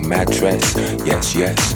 Your mattress. Yes, yes,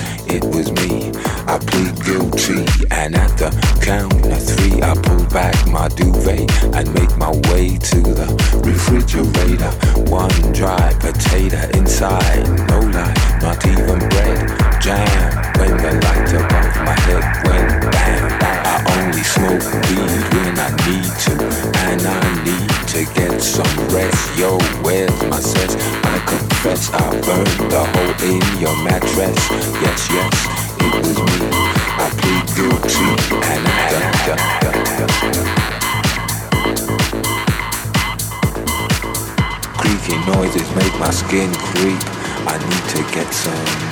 get some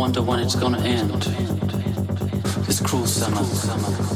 wonder when it's gonna end. This cruel summer.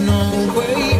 No way